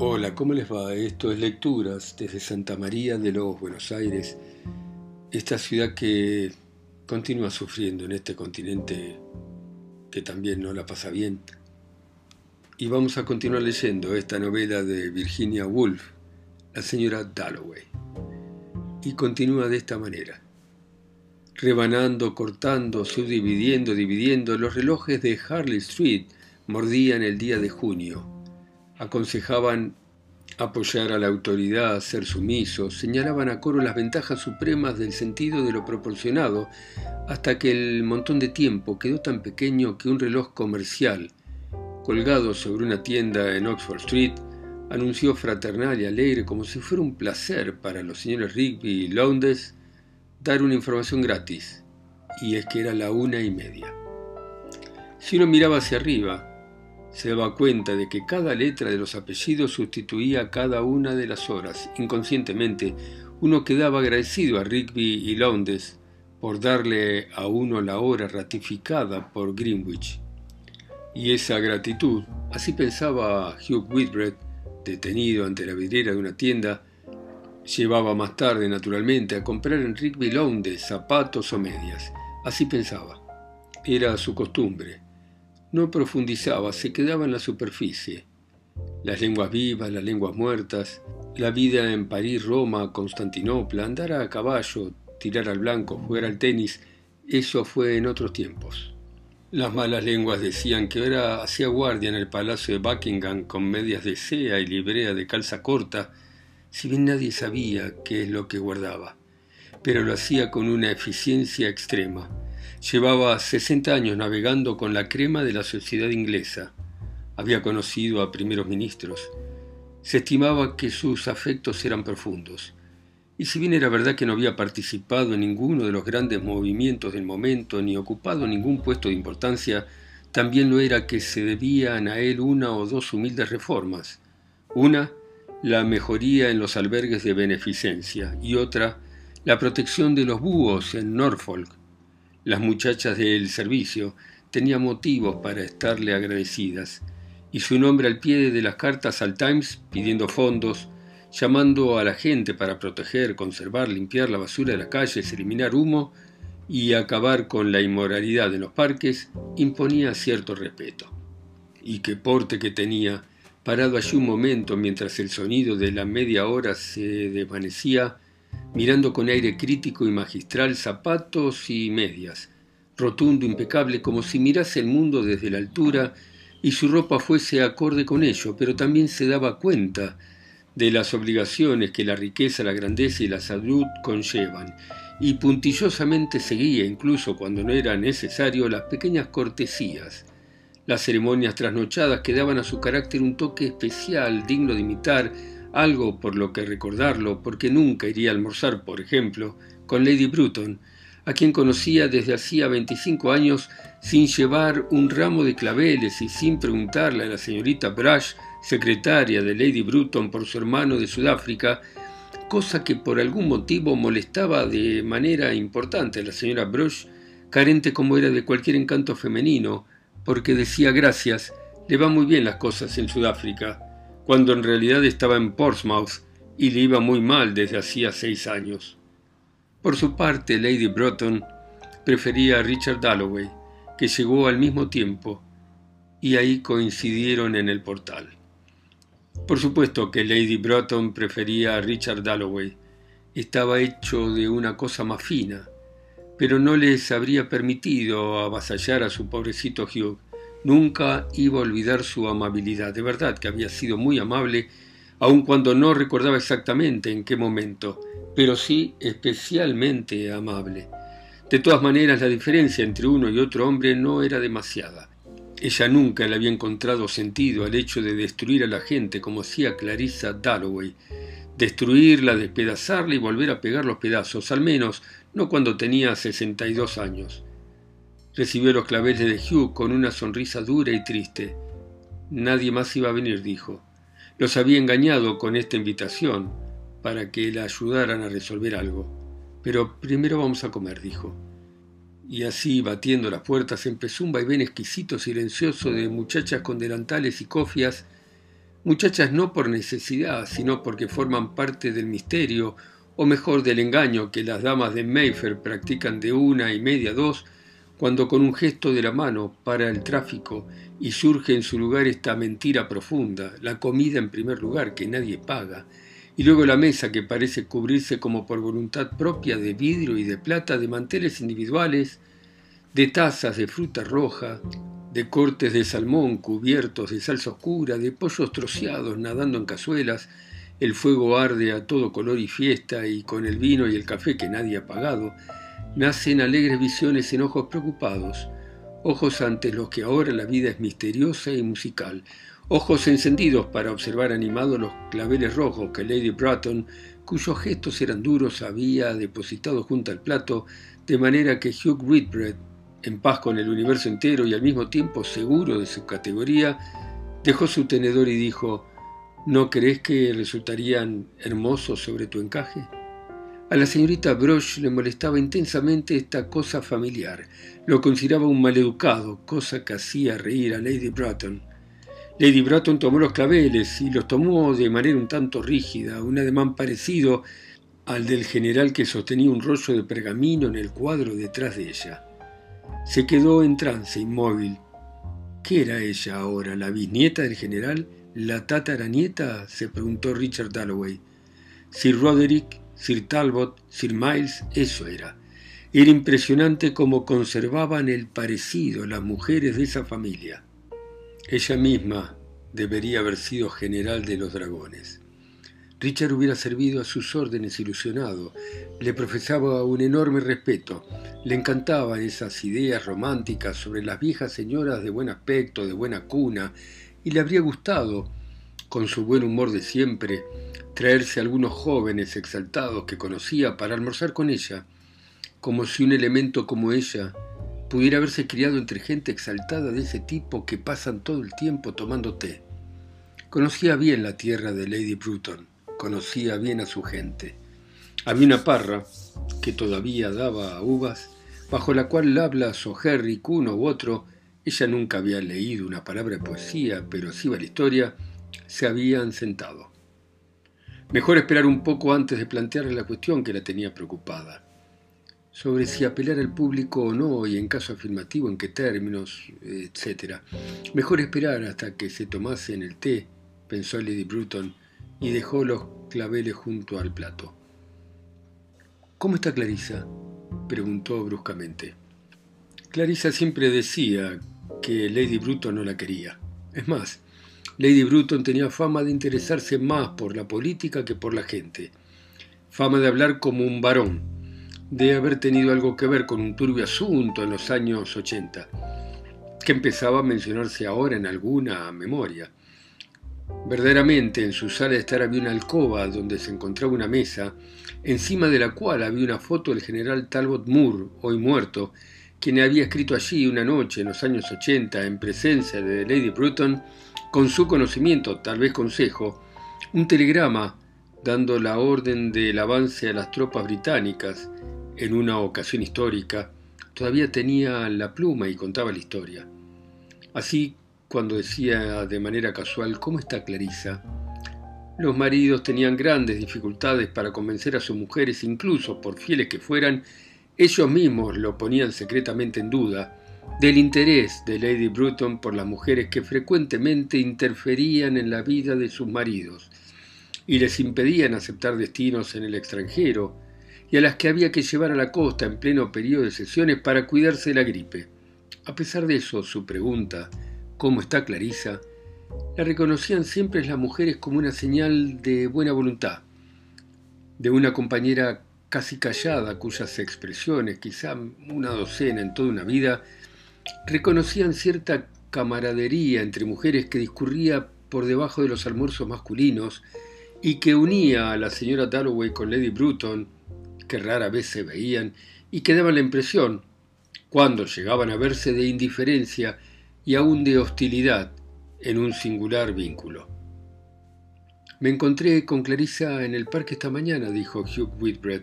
Hola, ¿cómo les va? Esto es Lecturas desde Santa María de los Buenos Aires, esta ciudad que continúa sufriendo en este continente que también no la pasa bien. Y vamos a continuar leyendo esta novela de Virginia Woolf, La señora Dalloway. Y continúa de esta manera. Rebanando, cortando, subdividiendo, dividiendo, los relojes de Harley Street mordían el día de junio aconsejaban apoyar a la autoridad, ser sumisos, señalaban a coro las ventajas supremas del sentido de lo proporcionado, hasta que el montón de tiempo quedó tan pequeño que un reloj comercial, colgado sobre una tienda en Oxford Street, anunció fraternal y alegre como si fuera un placer para los señores Rigby y Lowndes dar una información gratis, y es que era la una y media. Si uno miraba hacia arriba, se daba cuenta de que cada letra de los apellidos sustituía cada una de las horas. Inconscientemente, uno quedaba agradecido a Rigby y Lowndes por darle a uno la hora ratificada por Greenwich. Y esa gratitud, así pensaba Hugh Whitbread, detenido ante la vidriera de una tienda, llevaba más tarde, naturalmente, a comprar en Rigby Lowndes zapatos o medias. Así pensaba. Era su costumbre no profundizaba, se quedaba en la superficie. Las lenguas vivas, las lenguas muertas, la vida en París, Roma, Constantinopla, andar a caballo, tirar al blanco, jugar al tenis, eso fue en otros tiempos. Las malas lenguas decían que ahora hacía guardia en el palacio de Buckingham con medias de sea y librea de calza corta, si bien nadie sabía qué es lo que guardaba, pero lo hacía con una eficiencia extrema Llevaba 60 años navegando con la crema de la sociedad inglesa. Había conocido a primeros ministros. Se estimaba que sus afectos eran profundos. Y si bien era verdad que no había participado en ninguno de los grandes movimientos del momento ni ocupado ningún puesto de importancia, también lo era que se debían a él una o dos humildes reformas. Una, la mejoría en los albergues de beneficencia y otra, la protección de los búhos en Norfolk, las muchachas del servicio tenían motivos para estarle agradecidas, y su nombre al pie de las cartas al Times pidiendo fondos, llamando a la gente para proteger, conservar, limpiar la basura de las calles, eliminar humo y acabar con la inmoralidad en los parques, imponía cierto respeto. Y qué porte que tenía, parado allí un momento mientras el sonido de la media hora se desvanecía, mirando con aire crítico y magistral zapatos y medias, rotundo, impecable, como si mirase el mundo desde la altura y su ropa fuese acorde con ello, pero también se daba cuenta de las obligaciones que la riqueza, la grandeza y la salud conllevan, y puntillosamente seguía, incluso cuando no era necesario, las pequeñas cortesías, las ceremonias trasnochadas que daban a su carácter un toque especial, digno de imitar, algo por lo que recordarlo, porque nunca iría a almorzar, por ejemplo, con Lady Bruton, a quien conocía desde hacía 25 años sin llevar un ramo de claveles y sin preguntarle a la señorita Brush, secretaria de Lady Bruton por su hermano de Sudáfrica, cosa que por algún motivo molestaba de manera importante a la señora Brush, carente como era de cualquier encanto femenino, porque decía gracias, le van muy bien las cosas en Sudáfrica cuando en realidad estaba en Portsmouth y le iba muy mal desde hacía seis años. Por su parte, Lady Broughton prefería a Richard Dalloway, que llegó al mismo tiempo, y ahí coincidieron en el portal. Por supuesto que Lady Broughton prefería a Richard Dalloway. Estaba hecho de una cosa más fina, pero no les habría permitido avasallar a su pobrecito Hugh, Nunca iba a olvidar su amabilidad, de verdad que había sido muy amable, aun cuando no recordaba exactamente en qué momento, pero sí especialmente amable. De todas maneras, la diferencia entre uno y otro hombre no era demasiada. Ella nunca le había encontrado sentido al hecho de destruir a la gente como hacía Clarissa Dalloway. Destruirla, despedazarla y volver a pegar los pedazos, al menos no cuando tenía 62 años. Recibió los claveles de Hugh con una sonrisa dura y triste. Nadie más iba a venir, dijo. Los había engañado con esta invitación para que la ayudaran a resolver algo. Pero primero vamos a comer, dijo. Y así, batiendo las puertas, empezó un vaivén exquisito, silencioso de muchachas con delantales y cofias, muchachas no por necesidad, sino porque forman parte del misterio, o mejor del engaño que las damas de Mayfair practican de una y media dos, cuando con un gesto de la mano para el tráfico y surge en su lugar esta mentira profunda, la comida en primer lugar que nadie paga, y luego la mesa que parece cubrirse como por voluntad propia de vidrio y de plata, de manteles individuales, de tazas de fruta roja, de cortes de salmón cubiertos de salsa oscura, de pollos troceados nadando en cazuelas, el fuego arde a todo color y fiesta, y con el vino y el café que nadie ha pagado, nacen alegres visiones en ojos preocupados, ojos ante los que ahora la vida es misteriosa y musical, ojos encendidos para observar animados los claveles rojos que Lady Bratton, cuyos gestos eran duros, había depositado junto al plato, de manera que Hugh Whitbread, en paz con el universo entero y al mismo tiempo seguro de su categoría, dejó su tenedor y dijo, ¿no crees que resultarían hermosos sobre tu encaje? A la señorita Broch le molestaba intensamente esta cosa familiar. Lo consideraba un maleducado, cosa que hacía reír a Lady Bratton. Lady Bratton tomó los claveles y los tomó de manera un tanto rígida, un ademán parecido al del general que sostenía un rollo de pergamino en el cuadro detrás de ella. Se quedó en trance, inmóvil. ¿Qué era ella ahora? ¿La bisnieta del general? ¿La tataranieta? se preguntó Richard Dalloway. Sir Roderick Sir Talbot, Sir Miles, eso era. Era impresionante cómo conservaban el parecido las mujeres de esa familia. Ella misma debería haber sido general de los dragones. Richard hubiera servido a sus órdenes ilusionado, le profesaba un enorme respeto, le encantaban esas ideas románticas sobre las viejas señoras de buen aspecto, de buena cuna, y le habría gustado, con su buen humor de siempre, traerse algunos jóvenes exaltados que conocía para almorzar con ella, como si un elemento como ella pudiera haberse criado entre gente exaltada de ese tipo que pasan todo el tiempo tomando té. Conocía bien la tierra de Lady Bruton, conocía bien a su gente. Había una parra, que todavía daba uvas, bajo la cual Lablas o Harry, uno u otro, ella nunca había leído una palabra de poesía, pero sí la historia, se habían sentado. Mejor esperar un poco antes de plantearle la cuestión que la tenía preocupada. Sobre si apelar al público o no y en caso afirmativo en qué términos, etc. Mejor esperar hasta que se tomase en el té, pensó Lady Bruton, y dejó los claveles junto al plato. ¿Cómo está Clarisa? preguntó bruscamente. Clarisa siempre decía que Lady Bruton no la quería. Es más, Lady Bruton tenía fama de interesarse más por la política que por la gente, fama de hablar como un varón, de haber tenido algo que ver con un turbio asunto en los años 80, que empezaba a mencionarse ahora en alguna memoria. Verdaderamente en su sala de estar había una alcoba donde se encontraba una mesa, encima de la cual había una foto del general Talbot Moore, hoy muerto, quien había escrito allí una noche en los años 80 en presencia de Lady Bruton con su conocimiento, tal vez consejo, un telegrama dando la orden del avance a las tropas británicas en una ocasión histórica, todavía tenía la pluma y contaba la historia. Así, cuando decía de manera casual, ¿cómo está Clarisa? Los maridos tenían grandes dificultades para convencer a sus mujeres, incluso por fieles que fueran, ellos mismos lo ponían secretamente en duda, del interés de Lady Bruton por las mujeres que frecuentemente interferían en la vida de sus maridos y les impedían aceptar destinos en el extranjero, y a las que había que llevar a la costa en pleno periodo de sesiones para cuidarse de la gripe. A pesar de eso, su pregunta, ¿cómo está Clarisa?, la reconocían siempre las mujeres como una señal de buena voluntad, de una compañera casi callada cuyas expresiones, quizá una docena en toda una vida, reconocían cierta camaradería entre mujeres que discurría por debajo de los almuerzos masculinos y que unía a la señora Dalloway con Lady Bruton, que rara vez se veían, y que daban la impresión, cuando llegaban a verse de indiferencia y aún de hostilidad en un singular vínculo. Me encontré con Clarissa en el parque esta mañana, dijo Hugh Whitbread,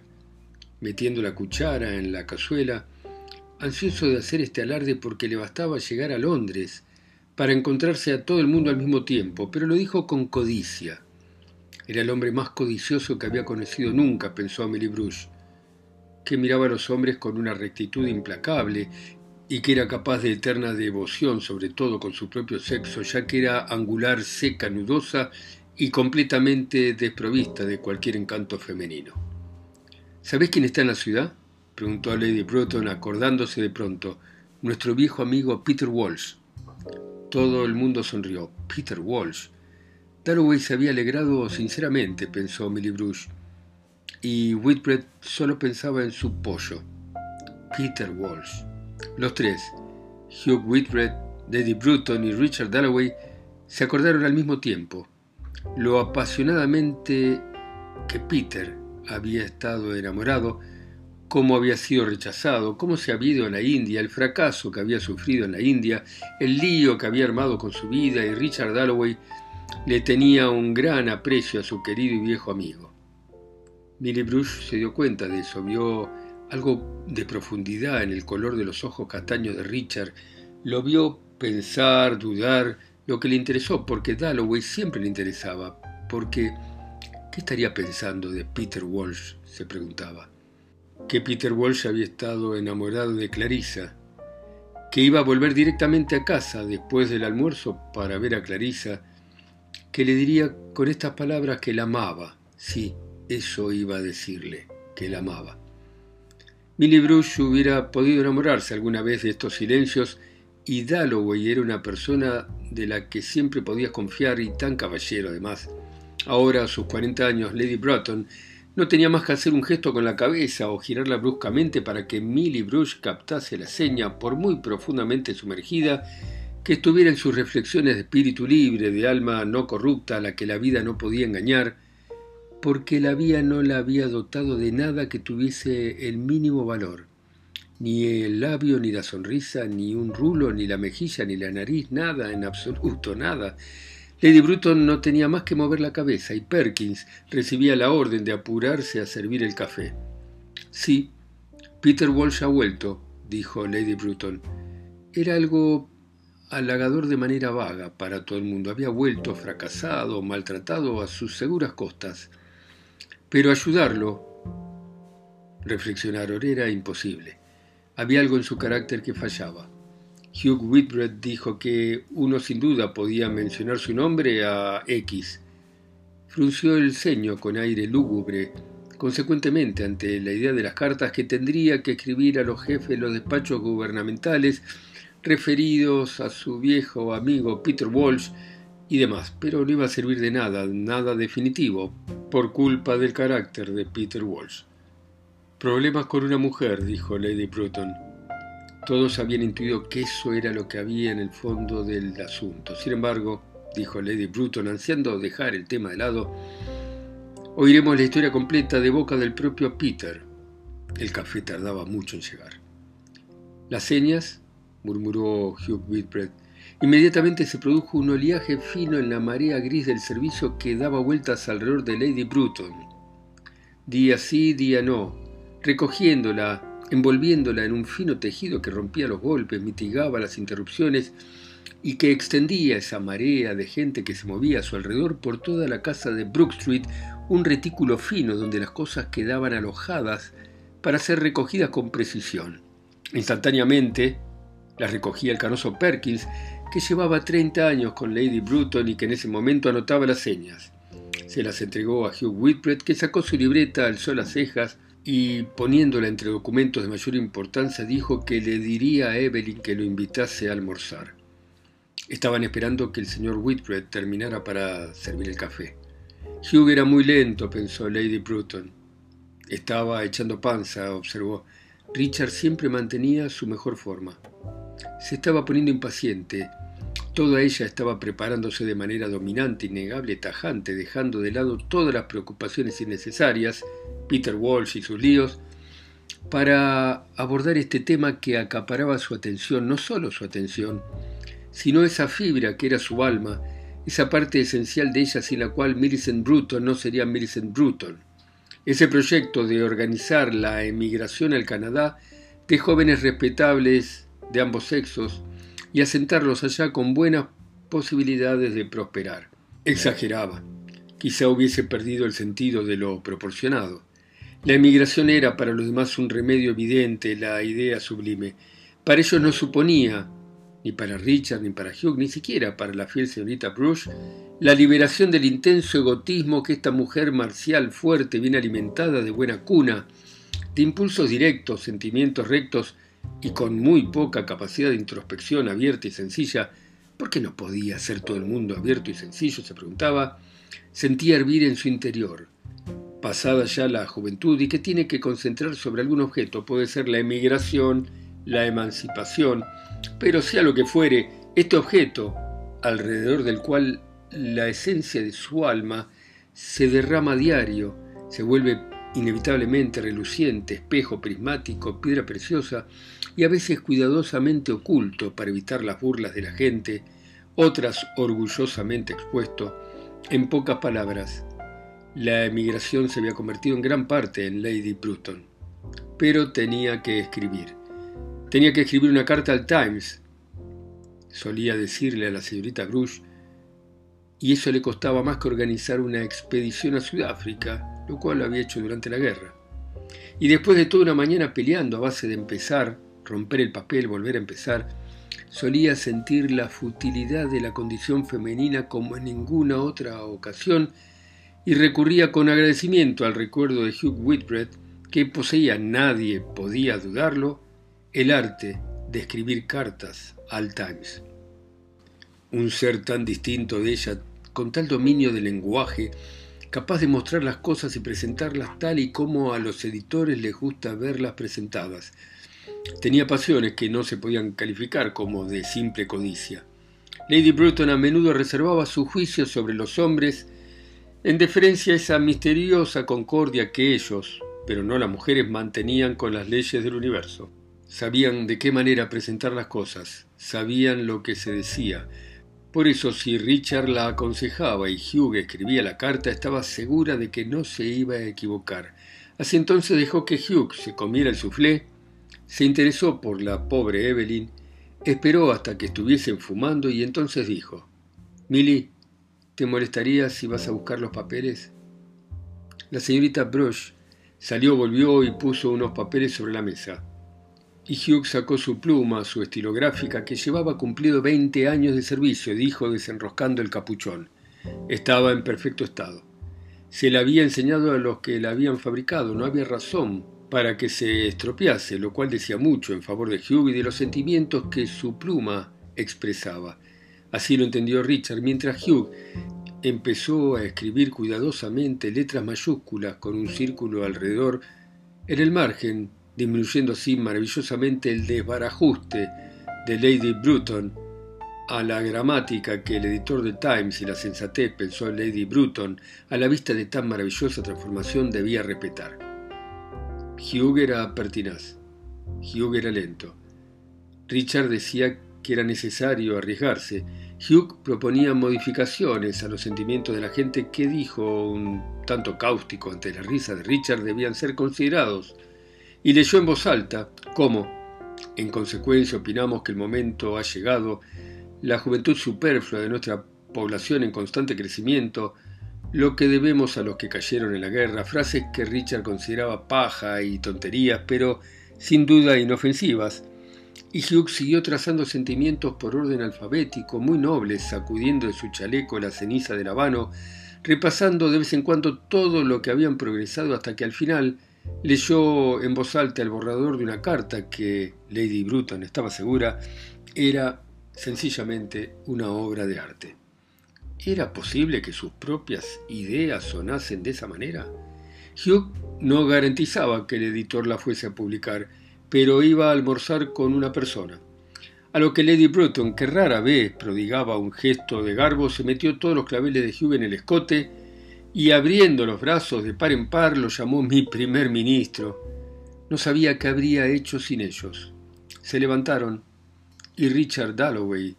metiendo la cuchara en la cazuela ansioso de hacer este alarde porque le bastaba llegar a Londres para encontrarse a todo el mundo al mismo tiempo, pero lo dijo con codicia. Era el hombre más codicioso que había conocido nunca, pensó Amelie Bruce, que miraba a los hombres con una rectitud implacable y que era capaz de eterna devoción, sobre todo con su propio sexo, ya que era angular, seca, nudosa y completamente desprovista de cualquier encanto femenino. ¿Sabés quién está en la ciudad? Preguntó a Lady Bruton, acordándose de pronto. Nuestro viejo amigo Peter Walsh. Todo el mundo sonrió. Peter Walsh. Dalloway se había alegrado sinceramente, pensó Millie Bruce, y Whitbread solo pensaba en su pollo. Peter Walsh. Los tres, Hugh Whitbread, Lady Bruton y Richard Dalloway, se acordaron al mismo tiempo lo apasionadamente que Peter había estado enamorado, cómo había sido rechazado, cómo se había ido a la India, el fracaso que había sufrido en la India, el lío que había armado con su vida y Richard Dalloway le tenía un gran aprecio a su querido y viejo amigo. Millie Bruce se dio cuenta de eso, vio algo de profundidad en el color de los ojos castaños de Richard, lo vio pensar, dudar, lo que le interesó, porque Dalloway siempre le interesaba, porque ¿qué estaría pensando de Peter Walsh? se preguntaba. Que Peter Walsh había estado enamorado de Clarissa, que iba a volver directamente a casa después del almuerzo para ver a Clarissa, que le diría con estas palabras que la amaba. Sí, eso iba a decirle, que la amaba. Millie Bruce hubiera podido enamorarse alguna vez de estos silencios y Dalloway era una persona de la que siempre podías confiar y tan caballero además. Ahora, a sus 40 años, Lady Broughton no tenía más que hacer un gesto con la cabeza o girarla bruscamente para que Millie Bruce captase la seña, por muy profundamente sumergida, que estuviera en sus reflexiones de espíritu libre, de alma no corrupta a la que la vida no podía engañar, porque la vida no la había dotado de nada que tuviese el mínimo valor ni el labio, ni la sonrisa, ni un rulo, ni la mejilla, ni la nariz, nada, en absoluto, nada. Lady Bruton no tenía más que mover la cabeza y Perkins recibía la orden de apurarse a servir el café. Sí, Peter Walsh ha vuelto, dijo Lady Bruton. Era algo halagador de manera vaga para todo el mundo. Había vuelto fracasado, maltratado a sus seguras costas. Pero ayudarlo, reflexionaron, era imposible. Había algo en su carácter que fallaba. Hugh Whitbread dijo que uno sin duda podía mencionar su nombre a X. Frunció el ceño con aire lúgubre, consecuentemente ante la idea de las cartas que tendría que escribir a los jefes de los despachos gubernamentales referidos a su viejo amigo Peter Walsh y demás, pero no iba a servir de nada, nada definitivo, por culpa del carácter de Peter Walsh. Problemas con una mujer, dijo Lady Bruton. Todos habían intuido que eso era lo que había en el fondo del asunto. Sin embargo, dijo Lady Bruton, ansiando dejar el tema de lado, oiremos la historia completa de boca del propio Peter. El café tardaba mucho en llegar. Las señas, murmuró Hugh Whitbread. Inmediatamente se produjo un oleaje fino en la marea gris del servicio que daba vueltas alrededor de Lady Bruton. Día sí, día no, recogiéndola, envolviéndola en un fino tejido que rompía los golpes, mitigaba las interrupciones y que extendía esa marea de gente que se movía a su alrededor por toda la casa de Brook Street, un retículo fino donde las cosas quedaban alojadas para ser recogidas con precisión. Instantáneamente las recogía el canoso Perkins, que llevaba 30 años con Lady Bruton y que en ese momento anotaba las señas. Se las entregó a Hugh Whitbread, que sacó su libreta, alzó las cejas, y poniéndola entre documentos de mayor importancia dijo que le diría a Evelyn que lo invitase a almorzar. Estaban esperando que el señor Whitbread terminara para servir el café. Hugh era muy lento, pensó Lady Bruton. Estaba echando panza, observó. Richard siempre mantenía su mejor forma. Se estaba poniendo impaciente. Toda ella estaba preparándose de manera dominante, innegable, tajante, dejando de lado todas las preocupaciones innecesarias Peter Walsh y sus líos, para abordar este tema que acaparaba su atención, no solo su atención, sino esa fibra que era su alma, esa parte esencial de ella sin la cual Millicent Bruton no sería Millicent Bruton. Ese proyecto de organizar la emigración al Canadá de jóvenes respetables de ambos sexos, y asentarlos allá con buenas posibilidades de prosperar. Exageraba. Quizá hubiese perdido el sentido de lo proporcionado. La emigración era para los demás un remedio evidente, la idea sublime. Para ellos no suponía, ni para Richard, ni para Hugh, ni siquiera para la fiel señorita Bruce, la liberación del intenso egotismo que esta mujer marcial, fuerte, bien alimentada, de buena cuna, de impulsos directos, sentimientos rectos y con muy poca capacidad de introspección abierta y sencilla, ¿por qué no podía ser todo el mundo abierto y sencillo? se preguntaba, sentía hervir en su interior, pasada ya la juventud y que tiene que concentrar sobre algún objeto, puede ser la emigración, la emancipación, pero sea lo que fuere, este objeto, alrededor del cual la esencia de su alma se derrama a diario, se vuelve inevitablemente reluciente, espejo prismático, piedra preciosa y a veces cuidadosamente oculto para evitar las burlas de la gente, otras orgullosamente expuesto. En pocas palabras, la emigración se había convertido en gran parte en Lady Bruton. Pero tenía que escribir. Tenía que escribir una carta al Times, solía decirle a la señorita Bruce, y eso le costaba más que organizar una expedición a Sudáfrica, lo cual había hecho durante la guerra. Y después de toda una mañana peleando a base de empezar, romper el papel, volver a empezar, solía sentir la futilidad de la condición femenina como en ninguna otra ocasión y recurría con agradecimiento al recuerdo de Hugh Whitbread, que poseía, nadie podía dudarlo, el arte de escribir cartas al Times. Un ser tan distinto de ella, con tal dominio del lenguaje, capaz de mostrar las cosas y presentarlas tal y como a los editores les gusta verlas presentadas. Tenía pasiones que no se podían calificar como de simple codicia. Lady Bruton a menudo reservaba su juicio sobre los hombres en deferencia a esa misteriosa concordia que ellos, pero no las mujeres, mantenían con las leyes del universo. Sabían de qué manera presentar las cosas, sabían lo que se decía. Por eso si Richard la aconsejaba y Hugh escribía la carta, estaba segura de que no se iba a equivocar. Así entonces dejó que Hugh se comiera el soufflé, se interesó por la pobre Evelyn, esperó hasta que estuviesen fumando y entonces dijo, Milly, ¿te molestaría si vas a buscar los papeles? La señorita Brush salió, volvió y puso unos papeles sobre la mesa y Hugh sacó su pluma, su estilográfica, que llevaba cumplido veinte años de servicio, dijo desenroscando el capuchón. Estaba en perfecto estado. Se la había enseñado a los que la habían fabricado, no había razón para que se estropease, lo cual decía mucho en favor de Hugh y de los sentimientos que su pluma expresaba. Así lo entendió Richard, mientras Hugh empezó a escribir cuidadosamente letras mayúsculas con un círculo alrededor. En el margen disminuyendo así maravillosamente el desbarajuste de Lady Bruton a la gramática que el editor de Times y la sensatez pensó en Lady Bruton a la vista de tan maravillosa transformación debía respetar. Hugh era pertinaz, Hugh era lento. Richard decía que era necesario arriesgarse. Hugh proponía modificaciones a los sentimientos de la gente que dijo, un tanto cáustico ante la risa de Richard, debían ser considerados y leyó en voz alta cómo, en consecuencia, opinamos que el momento ha llegado, la juventud superflua de nuestra población en constante crecimiento, lo que debemos a los que cayeron en la guerra, frases que Richard consideraba paja y tonterías, pero sin duda inofensivas. Y Hugh siguió trazando sentimientos por orden alfabético, muy nobles, sacudiendo de su chaleco la ceniza del habano, repasando de vez en cuando todo lo que habían progresado hasta que al final Leyó en voz alta el borrador de una carta que Lady Bruton estaba segura era sencillamente una obra de arte. ¿Era posible que sus propias ideas sonasen de esa manera? Hugh no garantizaba que el editor la fuese a publicar, pero iba a almorzar con una persona. A lo que Lady Bruton, que rara vez prodigaba un gesto de garbo, se metió todos los claveles de Hugh en el escote y abriendo los brazos de par en par lo llamó mi primer ministro. No sabía qué habría hecho sin ellos. Se levantaron y Richard Dalloway,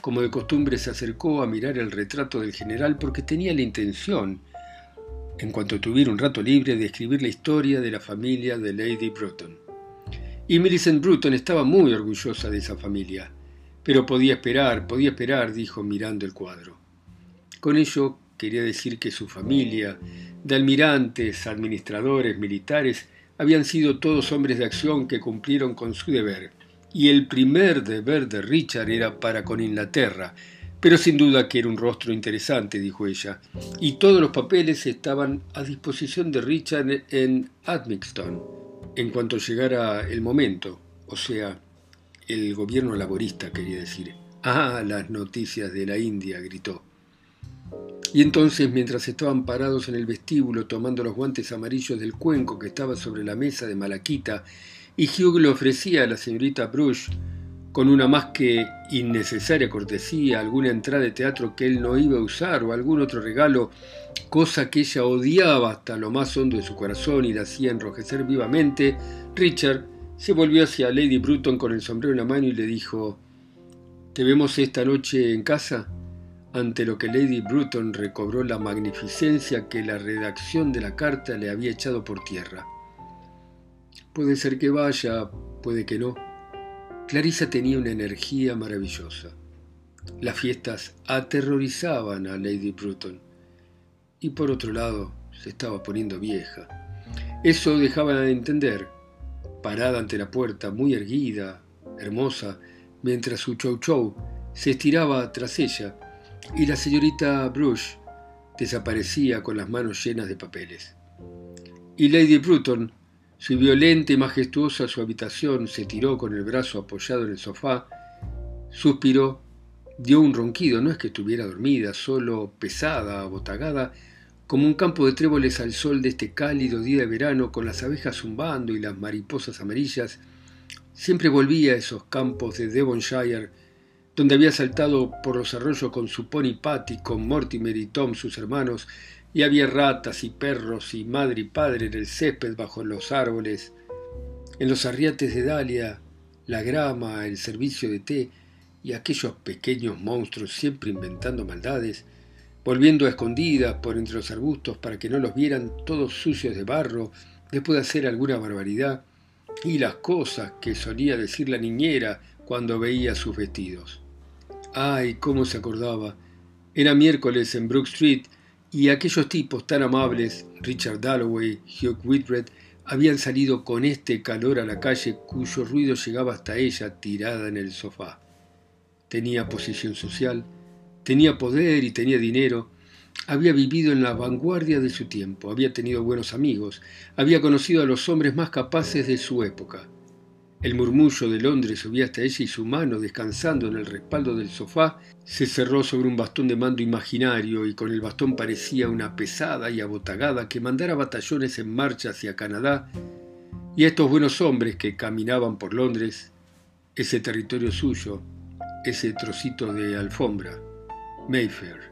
como de costumbre, se acercó a mirar el retrato del general porque tenía la intención, en cuanto tuviera un rato libre, de escribir la historia de la familia de Lady Bruton. Y Millicent Bruton estaba muy orgullosa de esa familia. Pero podía esperar, podía esperar, dijo mirando el cuadro. Con ello quería decir que su familia, de almirantes, administradores, militares, habían sido todos hombres de acción que cumplieron con su deber, y el primer deber de Richard era para con Inglaterra, pero sin duda que era un rostro interesante, dijo ella, y todos los papeles estaban a disposición de Richard en Admixton, en cuanto llegara el momento, o sea, el gobierno laborista, quería decir. Ah, las noticias de la India, gritó. Y entonces, mientras estaban parados en el vestíbulo tomando los guantes amarillos del cuenco que estaba sobre la mesa de Malaquita, y Hugh le ofrecía a la señorita Brush, con una más que innecesaria cortesía, alguna entrada de teatro que él no iba a usar o algún otro regalo, cosa que ella odiaba hasta lo más hondo de su corazón y la hacía enrojecer vivamente, Richard se volvió hacia Lady Bruton con el sombrero en la mano y le dijo ¿Te vemos esta noche en casa? Ante lo que Lady Bruton recobró la magnificencia que la redacción de la carta le había echado por tierra. Puede ser que vaya, puede que no. Clarissa tenía una energía maravillosa. Las fiestas aterrorizaban a Lady Bruton. Y por otro lado, se estaba poniendo vieja. Eso dejaba de entender. Parada ante la puerta, muy erguida, hermosa, mientras su chow chow se estiraba tras ella, y la señorita Brush desaparecía con las manos llenas de papeles. Y Lady Bruton subió lenta y majestuosa su habitación, se tiró con el brazo apoyado en el sofá, suspiró, dio un ronquido, no es que estuviera dormida, solo pesada, abotagada, como un campo de tréboles al sol de este cálido día de verano, con las abejas zumbando y las mariposas amarillas, siempre volvía a esos campos de Devonshire donde había saltado por los arroyos con su pony Patty, con Mortimer y Tom, sus hermanos, y había ratas y perros y madre y padre en el césped bajo los árboles, en los arriates de Dalia, la grama, el servicio de té y aquellos pequeños monstruos siempre inventando maldades, volviendo a escondidas por entre los arbustos para que no los vieran todos sucios de barro después de hacer alguna barbaridad, y las cosas que solía decir la niñera cuando veía sus vestidos. Ay, cómo se acordaba. Era miércoles en Brook Street y aquellos tipos tan amables, Richard Dalloway, Hugh Whitbread, habían salido con este calor a la calle cuyo ruido llegaba hasta ella tirada en el sofá. Tenía posición social, tenía poder y tenía dinero, había vivido en la vanguardia de su tiempo, había tenido buenos amigos, había conocido a los hombres más capaces de su época. El murmullo de Londres subía hasta ella y su mano, descansando en el respaldo del sofá, se cerró sobre un bastón de mando imaginario y con el bastón parecía una pesada y abotagada que mandara batallones en marcha hacia Canadá y estos buenos hombres que caminaban por Londres, ese territorio suyo, ese trocito de alfombra, Mayfair.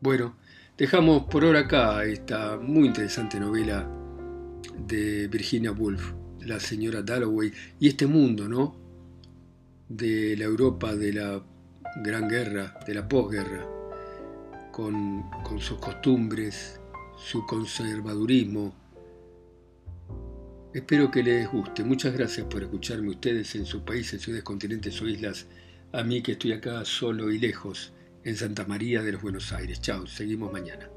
Bueno, dejamos por ahora acá esta muy interesante novela de Virginia Woolf, la señora Dalloway, y este mundo, ¿no? De la Europa de la Gran Guerra, de la posguerra, con, con sus costumbres, su conservadurismo. Espero que les guste. Muchas gracias por escucharme ustedes en sus países, ciudades, continentes o islas. A mí que estoy acá solo y lejos, en Santa María de los Buenos Aires. Chao, seguimos mañana.